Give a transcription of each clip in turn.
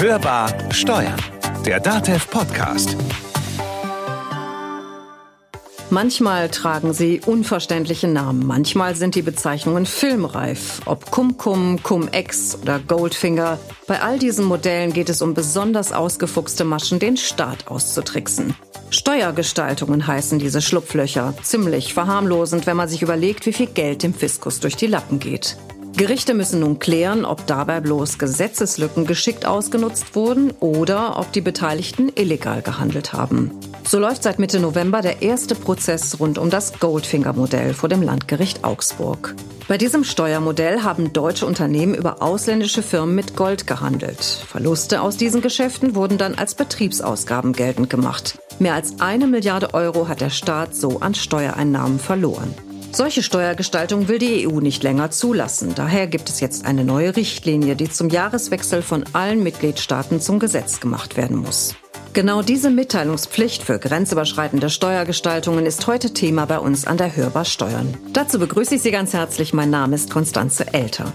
Hörbar Steuern. Der DATEV Podcast. Manchmal tragen sie unverständliche Namen, manchmal sind die Bezeichnungen filmreif. Ob Cum-Cum, Cum-Ex oder Goldfinger, bei all diesen Modellen geht es um besonders ausgefuchste Maschen, den Staat auszutricksen. Steuergestaltungen heißen diese Schlupflöcher. Ziemlich verharmlosend, wenn man sich überlegt, wie viel Geld dem Fiskus durch die Lappen geht. Gerichte müssen nun klären, ob dabei bloß Gesetzeslücken geschickt ausgenutzt wurden oder ob die Beteiligten illegal gehandelt haben. So läuft seit Mitte November der erste Prozess rund um das Goldfinger-Modell vor dem Landgericht Augsburg. Bei diesem Steuermodell haben deutsche Unternehmen über ausländische Firmen mit Gold gehandelt. Verluste aus diesen Geschäften wurden dann als Betriebsausgaben geltend gemacht. Mehr als eine Milliarde Euro hat der Staat so an Steuereinnahmen verloren. Solche Steuergestaltung will die EU nicht länger zulassen. Daher gibt es jetzt eine neue Richtlinie, die zum Jahreswechsel von allen Mitgliedstaaten zum Gesetz gemacht werden muss. Genau diese Mitteilungspflicht für grenzüberschreitende Steuergestaltungen ist heute Thema bei uns an der Hörbar Steuern. Dazu begrüße ich Sie ganz herzlich. Mein Name ist Konstanze Elter.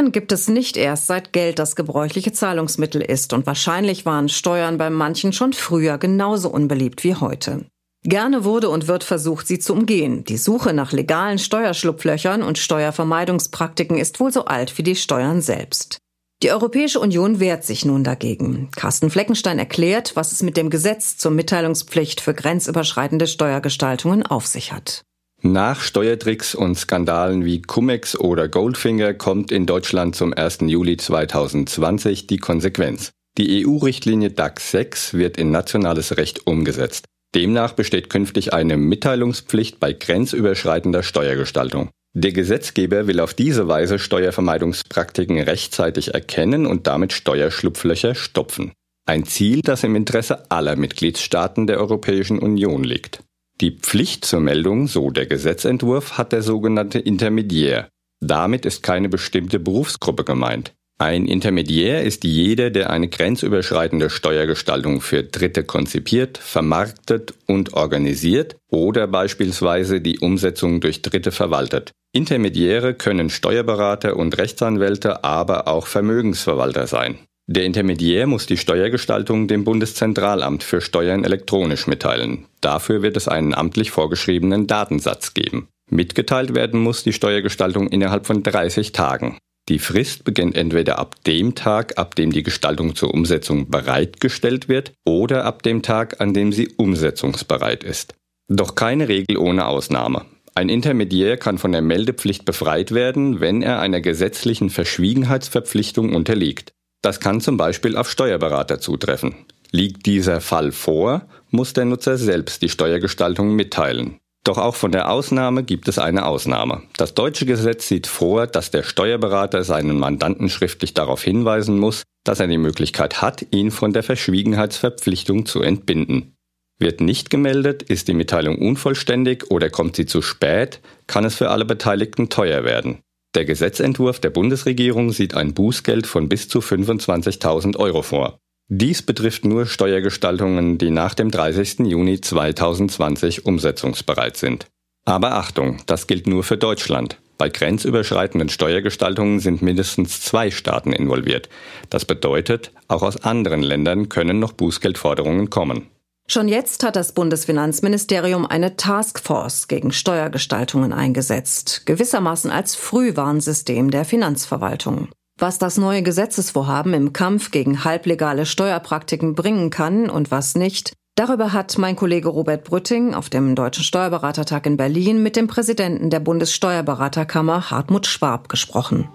Steuern gibt es nicht erst seit Geld das gebräuchliche Zahlungsmittel ist und wahrscheinlich waren Steuern bei manchen schon früher genauso unbeliebt wie heute. Gerne wurde und wird versucht, sie zu umgehen. Die Suche nach legalen Steuerschlupflöchern und Steuervermeidungspraktiken ist wohl so alt wie die Steuern selbst. Die Europäische Union wehrt sich nun dagegen. Carsten Fleckenstein erklärt, was es mit dem Gesetz zur Mitteilungspflicht für grenzüberschreitende Steuergestaltungen auf sich hat. Nach Steuertricks und Skandalen wie Cumex oder Goldfinger kommt in Deutschland zum 1. Juli 2020 die Konsequenz. Die EU-Richtlinie DAC 6 wird in nationales Recht umgesetzt. Demnach besteht künftig eine Mitteilungspflicht bei grenzüberschreitender Steuergestaltung. Der Gesetzgeber will auf diese Weise Steuervermeidungspraktiken rechtzeitig erkennen und damit Steuerschlupflöcher stopfen. Ein Ziel, das im Interesse aller Mitgliedstaaten der Europäischen Union liegt. Die Pflicht zur Meldung, so der Gesetzentwurf, hat der sogenannte Intermediär. Damit ist keine bestimmte Berufsgruppe gemeint. Ein Intermediär ist jeder, der eine grenzüberschreitende Steuergestaltung für Dritte konzipiert, vermarktet und organisiert oder beispielsweise die Umsetzung durch Dritte verwaltet. Intermediäre können Steuerberater und Rechtsanwälte, aber auch Vermögensverwalter sein. Der Intermediär muss die Steuergestaltung dem Bundeszentralamt für Steuern elektronisch mitteilen. Dafür wird es einen amtlich vorgeschriebenen Datensatz geben. Mitgeteilt werden muss die Steuergestaltung innerhalb von 30 Tagen. Die Frist beginnt entweder ab dem Tag, ab dem die Gestaltung zur Umsetzung bereitgestellt wird, oder ab dem Tag, an dem sie umsetzungsbereit ist. Doch keine Regel ohne Ausnahme. Ein Intermediär kann von der Meldepflicht befreit werden, wenn er einer gesetzlichen Verschwiegenheitsverpflichtung unterliegt. Das kann zum Beispiel auf Steuerberater zutreffen. Liegt dieser Fall vor, muss der Nutzer selbst die Steuergestaltung mitteilen. Doch auch von der Ausnahme gibt es eine Ausnahme. Das deutsche Gesetz sieht vor, dass der Steuerberater seinen Mandanten schriftlich darauf hinweisen muss, dass er die Möglichkeit hat, ihn von der Verschwiegenheitsverpflichtung zu entbinden. Wird nicht gemeldet, ist die Mitteilung unvollständig oder kommt sie zu spät, kann es für alle Beteiligten teuer werden. Der Gesetzentwurf der Bundesregierung sieht ein Bußgeld von bis zu 25.000 Euro vor. Dies betrifft nur Steuergestaltungen, die nach dem 30. Juni 2020 umsetzungsbereit sind. Aber Achtung, das gilt nur für Deutschland. Bei grenzüberschreitenden Steuergestaltungen sind mindestens zwei Staaten involviert. Das bedeutet, auch aus anderen Ländern können noch Bußgeldforderungen kommen. Schon jetzt hat das Bundesfinanzministerium eine Taskforce gegen Steuergestaltungen eingesetzt, gewissermaßen als Frühwarnsystem der Finanzverwaltung. Was das neue Gesetzesvorhaben im Kampf gegen halblegale Steuerpraktiken bringen kann und was nicht, darüber hat mein Kollege Robert Brütting auf dem Deutschen Steuerberatertag in Berlin mit dem Präsidenten der Bundessteuerberaterkammer Hartmut Schwab gesprochen.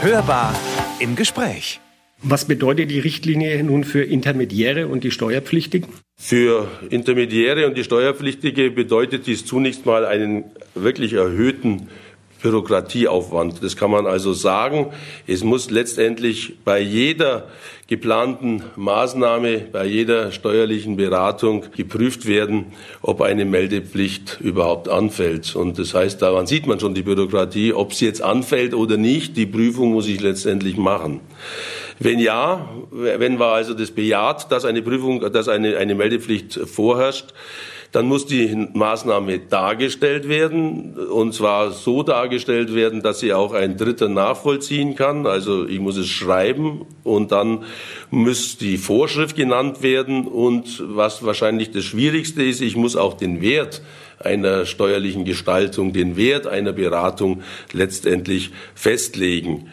Hörbar im Gespräch. Was bedeutet die Richtlinie nun für Intermediäre und die Steuerpflichtigen? Für Intermediäre und die Steuerpflichtige bedeutet dies zunächst mal einen wirklich erhöhten Bürokratieaufwand. Das kann man also sagen. Es muss letztendlich bei jeder geplanten Maßnahme, bei jeder steuerlichen Beratung geprüft werden, ob eine Meldepflicht überhaupt anfällt. Und das heißt, daran sieht man schon die Bürokratie, ob sie jetzt anfällt oder nicht. Die Prüfung muss ich letztendlich machen. Wenn ja, wenn war also das bejaht, dass eine Prüfung, dass eine, eine Meldepflicht vorherrscht, dann muss die Maßnahme dargestellt werden und zwar so dargestellt werden, dass sie auch ein Dritter nachvollziehen kann. Also ich muss es schreiben und dann muss die Vorschrift genannt werden und was wahrscheinlich das Schwierigste ist, ich muss auch den Wert einer steuerlichen Gestaltung, den Wert einer Beratung letztendlich festlegen.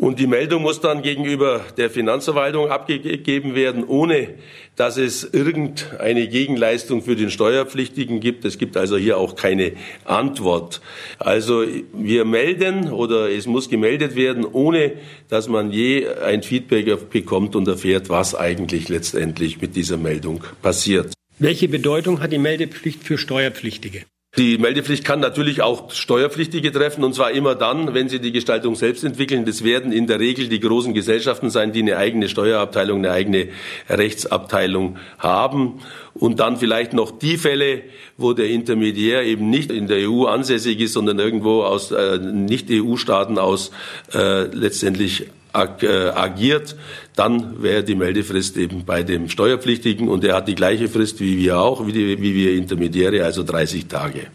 Und die Meldung muss dann gegenüber der Finanzverwaltung abgegeben werden, ohne dass es irgendeine Gegenleistung für den Steuerpflichtigen gibt. Es gibt also hier auch keine Antwort. Also wir melden oder es muss gemeldet werden, ohne dass man je ein Feedback bekommt und erfährt, was eigentlich letztendlich mit dieser Meldung passiert. Welche Bedeutung hat die Meldepflicht für Steuerpflichtige? Die Meldepflicht kann natürlich auch Steuerpflichtige treffen, und zwar immer dann, wenn sie die Gestaltung selbst entwickeln. Das werden in der Regel die großen Gesellschaften sein, die eine eigene Steuerabteilung, eine eigene Rechtsabteilung haben. Und dann vielleicht noch die Fälle, wo der Intermediär eben nicht in der EU ansässig ist, sondern irgendwo aus äh, Nicht-EU-Staaten aus äh, letztendlich ag äh, agiert, dann wäre die Meldefrist eben bei dem Steuerpflichtigen und er hat die gleiche Frist wie wir auch, wie, die, wie wir Intermediäre, also 30 Tage.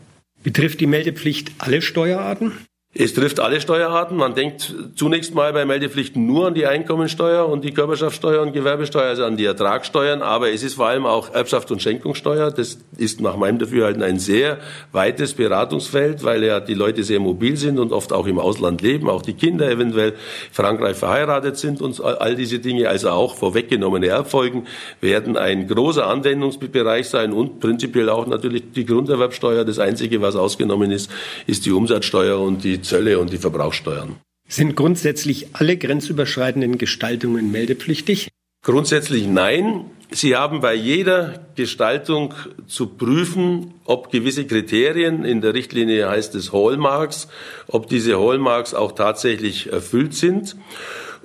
Betrifft die Meldepflicht alle Steuerarten? Es trifft alle Steuerarten. Man denkt zunächst mal bei Meldepflichten nur an die Einkommensteuer und die Körperschaftssteuer und Gewerbesteuer, also an die Ertragssteuern. Aber es ist vor allem auch Erbschaft und Schenkungssteuer. Das ist nach meinem Dafürhalten ein sehr weites Beratungsfeld, weil ja die Leute sehr mobil sind und oft auch im Ausland leben, auch die Kinder eventuell Frankreich verheiratet sind und all diese Dinge, also auch vorweggenommene Erbfolgen, werden ein großer Anwendungsbereich sein und prinzipiell auch natürlich die Grunderwerbsteuer. Das Einzige, was ausgenommen ist, ist die Umsatzsteuer und die Zölle und die Verbrauchssteuern. Sind grundsätzlich alle grenzüberschreitenden Gestaltungen meldepflichtig? Grundsätzlich nein. Sie haben bei jeder Gestaltung zu prüfen, ob gewisse Kriterien, in der Richtlinie heißt es Hallmarks, ob diese Hallmarks auch tatsächlich erfüllt sind.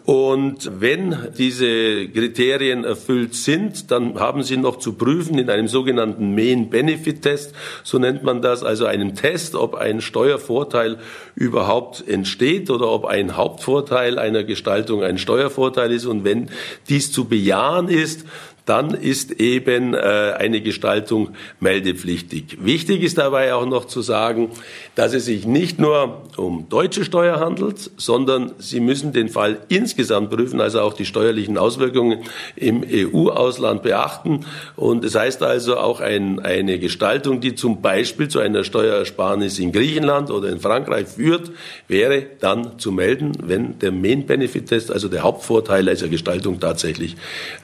Und wenn diese Kriterien erfüllt sind, dann haben Sie noch zu prüfen in einem sogenannten Main Benefit Test, so nennt man das, also einem Test, ob ein Steuervorteil überhaupt entsteht oder ob ein Hauptvorteil einer Gestaltung ein Steuervorteil ist. Und wenn dies zu bejahen ist, dann ist eben äh, eine Gestaltung meldepflichtig. Wichtig ist dabei auch noch zu sagen, dass es sich nicht nur um deutsche Steuer handelt, sondern Sie müssen den Fall insgesamt prüfen, also auch die steuerlichen Auswirkungen im EU-Ausland beachten. Und das heißt also auch ein, eine Gestaltung, die zum Beispiel zu einer Steuersparnis in Griechenland oder in Frankreich führt, wäre dann zu melden, wenn der Main Benefit Test, also der Hauptvorteil dieser Gestaltung tatsächlich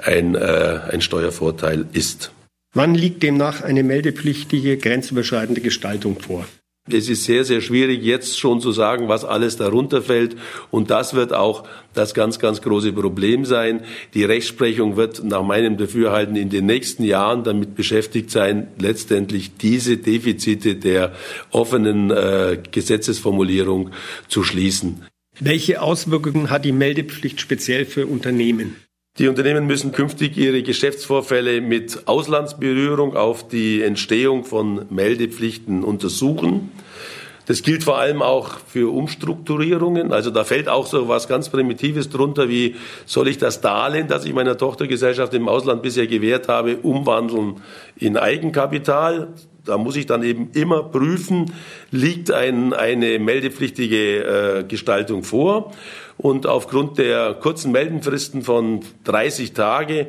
ein, äh, ein Steuervorteil ist. Wann liegt demnach eine meldepflichtige grenzüberschreitende Gestaltung vor? Es ist sehr, sehr schwierig, jetzt schon zu sagen, was alles darunter fällt. Und das wird auch das ganz, ganz große Problem sein. Die Rechtsprechung wird nach meinem Dafürhalten in den nächsten Jahren damit beschäftigt sein, letztendlich diese Defizite der offenen äh, Gesetzesformulierung zu schließen. Welche Auswirkungen hat die Meldepflicht speziell für Unternehmen? Die Unternehmen müssen künftig ihre Geschäftsvorfälle mit Auslandsberührung auf die Entstehung von Meldepflichten untersuchen. Das gilt vor allem auch für Umstrukturierungen. Also da fällt auch so was ganz Primitives drunter, wie soll ich das Darlehen, das ich meiner Tochtergesellschaft im Ausland bisher gewährt habe, umwandeln in Eigenkapital? Da muss ich dann eben immer prüfen, liegt ein, eine meldepflichtige äh, Gestaltung vor. Und aufgrund der kurzen Meldenfristen von 30 Tage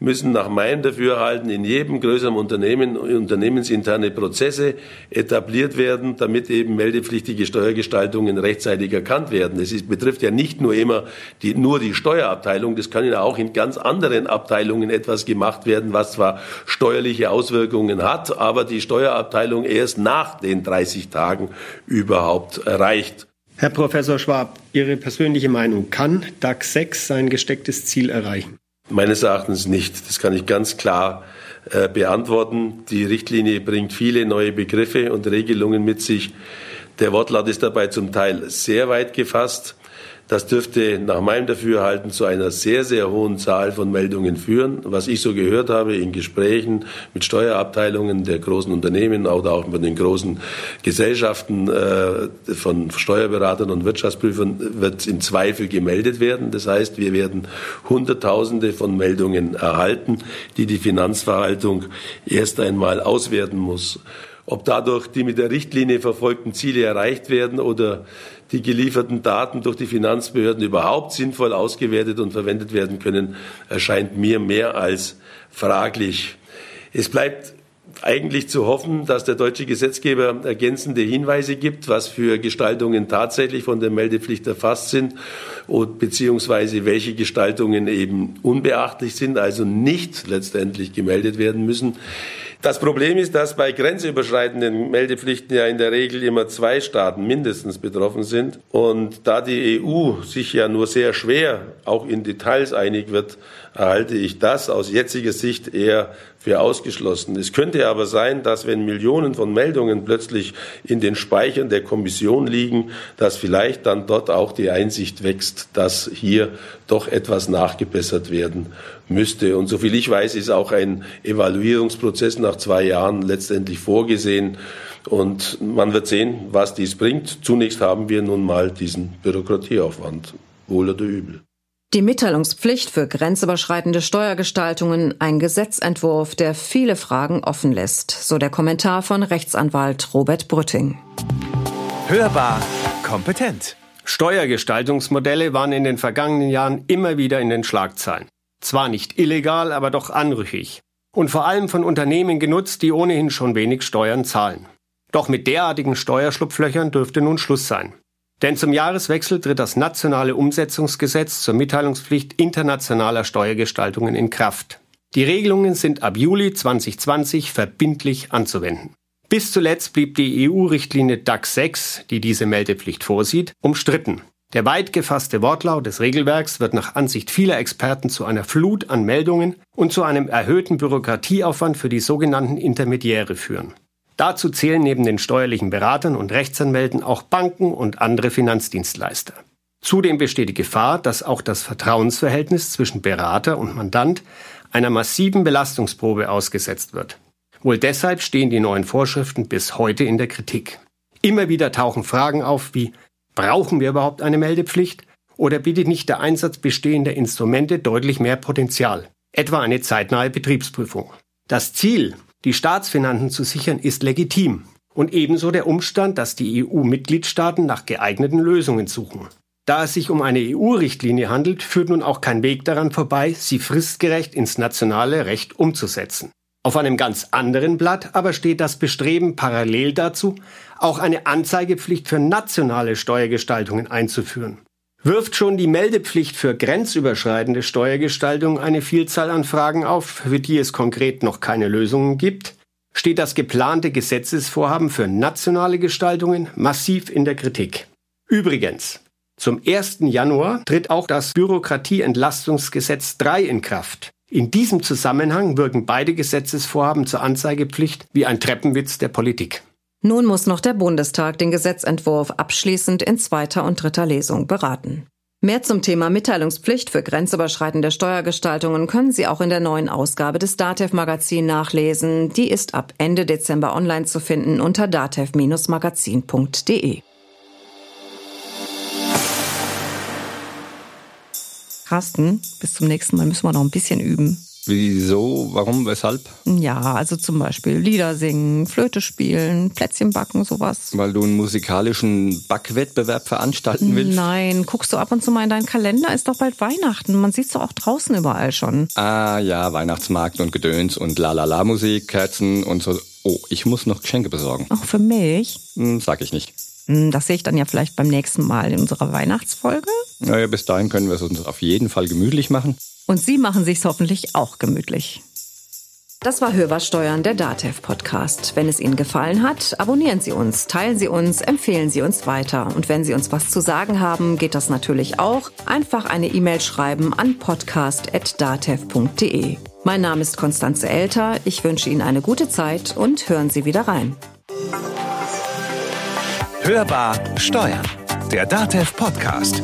müssen nach meinem Dafürhalten in jedem größeren Unternehmen unternehmensinterne Prozesse etabliert werden, damit eben meldepflichtige Steuergestaltungen rechtzeitig erkannt werden. Es betrifft ja nicht nur immer die, nur die Steuerabteilung, das kann ja auch in ganz anderen Abteilungen etwas gemacht werden, was zwar steuerliche Auswirkungen hat, aber die Steuerabteilung erst nach den 30 Tagen überhaupt erreicht. Herr Professor Schwab, Ihre persönliche Meinung, kann DAX 6 sein gestecktes Ziel erreichen? Meines Erachtens nicht. Das kann ich ganz klar äh, beantworten. Die Richtlinie bringt viele neue Begriffe und Regelungen mit sich. Der Wortlaut ist dabei zum Teil sehr weit gefasst. Das dürfte nach meinem Dafürhalten zu einer sehr, sehr hohen Zahl von Meldungen führen. Was ich so gehört habe in Gesprächen mit Steuerabteilungen der großen Unternehmen oder auch mit den großen Gesellschaften äh, von Steuerberatern und Wirtschaftsprüfern, wird im Zweifel gemeldet werden. Das heißt, wir werden Hunderttausende von Meldungen erhalten, die die Finanzverwaltung erst einmal auswerten muss. Ob dadurch die mit der Richtlinie verfolgten Ziele erreicht werden oder die gelieferten Daten durch die Finanzbehörden überhaupt sinnvoll ausgewertet und verwendet werden können, erscheint mir mehr als fraglich. Es bleibt eigentlich zu hoffen, dass der deutsche Gesetzgeber ergänzende Hinweise gibt, was für Gestaltungen tatsächlich von der Meldepflicht erfasst sind und beziehungsweise welche Gestaltungen eben unbeachtlich sind, also nicht letztendlich gemeldet werden müssen. Das Problem ist, dass bei grenzüberschreitenden Meldepflichten ja in der Regel immer zwei Staaten mindestens betroffen sind. Und da die EU sich ja nur sehr schwer auch in Details einig wird, halte ich das aus jetziger Sicht eher für ausgeschlossen. Es könnte aber sein, dass wenn Millionen von Meldungen plötzlich in den Speichern der Kommission liegen, dass vielleicht dann dort auch die Einsicht wächst, dass hier doch etwas nachgebessert werden müsste. Und soviel ich weiß, ist auch ein Evaluierungsprozess nach zwei Jahren letztendlich vorgesehen. Und man wird sehen, was dies bringt. Zunächst haben wir nun mal diesen Bürokratieaufwand, wohl oder übel. Die Mitteilungspflicht für grenzüberschreitende Steuergestaltungen, ein Gesetzentwurf, der viele Fragen offen lässt, so der Kommentar von Rechtsanwalt Robert Brütting. Hörbar kompetent. Steuergestaltungsmodelle waren in den vergangenen Jahren immer wieder in den Schlagzeilen. Zwar nicht illegal, aber doch anrüchig. Und vor allem von Unternehmen genutzt, die ohnehin schon wenig Steuern zahlen. Doch mit derartigen Steuerschlupflöchern dürfte nun Schluss sein. Denn zum Jahreswechsel tritt das nationale Umsetzungsgesetz zur Mitteilungspflicht internationaler Steuergestaltungen in Kraft. Die Regelungen sind ab Juli 2020 verbindlich anzuwenden. Bis zuletzt blieb die EU-Richtlinie DAX 6, die diese Meldepflicht vorsieht, umstritten. Der weit gefasste Wortlaut des Regelwerks wird nach Ansicht vieler Experten zu einer Flut an Meldungen und zu einem erhöhten Bürokratieaufwand für die sogenannten Intermediäre führen. Dazu zählen neben den steuerlichen Beratern und Rechtsanwälten auch Banken und andere Finanzdienstleister. Zudem besteht die Gefahr, dass auch das Vertrauensverhältnis zwischen Berater und Mandant einer massiven Belastungsprobe ausgesetzt wird. Wohl deshalb stehen die neuen Vorschriften bis heute in der Kritik. Immer wieder tauchen Fragen auf wie Brauchen wir überhaupt eine Meldepflicht? Oder bietet nicht der Einsatz bestehender Instrumente deutlich mehr Potenzial? Etwa eine zeitnahe Betriebsprüfung. Das Ziel, die Staatsfinanzen zu sichern, ist legitim. Und ebenso der Umstand, dass die EU-Mitgliedstaaten nach geeigneten Lösungen suchen. Da es sich um eine EU-Richtlinie handelt, führt nun auch kein Weg daran vorbei, sie fristgerecht ins nationale Recht umzusetzen. Auf einem ganz anderen Blatt aber steht das Bestreben parallel dazu, auch eine Anzeigepflicht für nationale Steuergestaltungen einzuführen wirft schon die Meldepflicht für grenzüberschreitende Steuergestaltung eine Vielzahl an Fragen auf, für die es konkret noch keine Lösungen gibt, steht das geplante Gesetzesvorhaben für nationale Gestaltungen massiv in der Kritik. Übrigens, zum 1. Januar tritt auch das Bürokratieentlastungsgesetz 3 in Kraft. In diesem Zusammenhang wirken beide Gesetzesvorhaben zur Anzeigepflicht wie ein Treppenwitz der Politik. Nun muss noch der Bundestag den Gesetzentwurf abschließend in zweiter und dritter Lesung beraten. Mehr zum Thema Mitteilungspflicht für grenzüberschreitende Steuergestaltungen können Sie auch in der neuen Ausgabe des DATEV Magazin nachlesen. Die ist ab Ende Dezember online zu finden unter datev-magazin.de. Carsten, bis zum nächsten Mal müssen wir noch ein bisschen üben. Wieso? Warum? Weshalb? Ja, also zum Beispiel Lieder singen, Flöte spielen, Plätzchen backen, sowas. Weil du einen musikalischen Backwettbewerb veranstalten willst? Nein, guckst du ab und zu mal in deinen Kalender? Ist doch bald Weihnachten. Man sieht es doch auch draußen überall schon. Ah ja, Weihnachtsmarkt und Gedöns und La Musik, Kerzen und so. Oh, ich muss noch Geschenke besorgen. Auch für mich? Hm, sag ich nicht. Hm, das sehe ich dann ja vielleicht beim nächsten Mal in unserer Weihnachtsfolge. Naja, bis dahin können wir es uns auf jeden Fall gemütlich machen. Und Sie machen sich's hoffentlich auch gemütlich. Das war Hörbar Steuern, der DATEV Podcast. Wenn es Ihnen gefallen hat, abonnieren Sie uns, teilen Sie uns, empfehlen Sie uns weiter. Und wenn Sie uns was zu sagen haben, geht das natürlich auch. Einfach eine E-Mail schreiben an podcast.datev.de. Mein Name ist Konstanze Elter. Ich wünsche Ihnen eine gute Zeit und hören Sie wieder rein. Hörbar Steuern, der DATEV Podcast.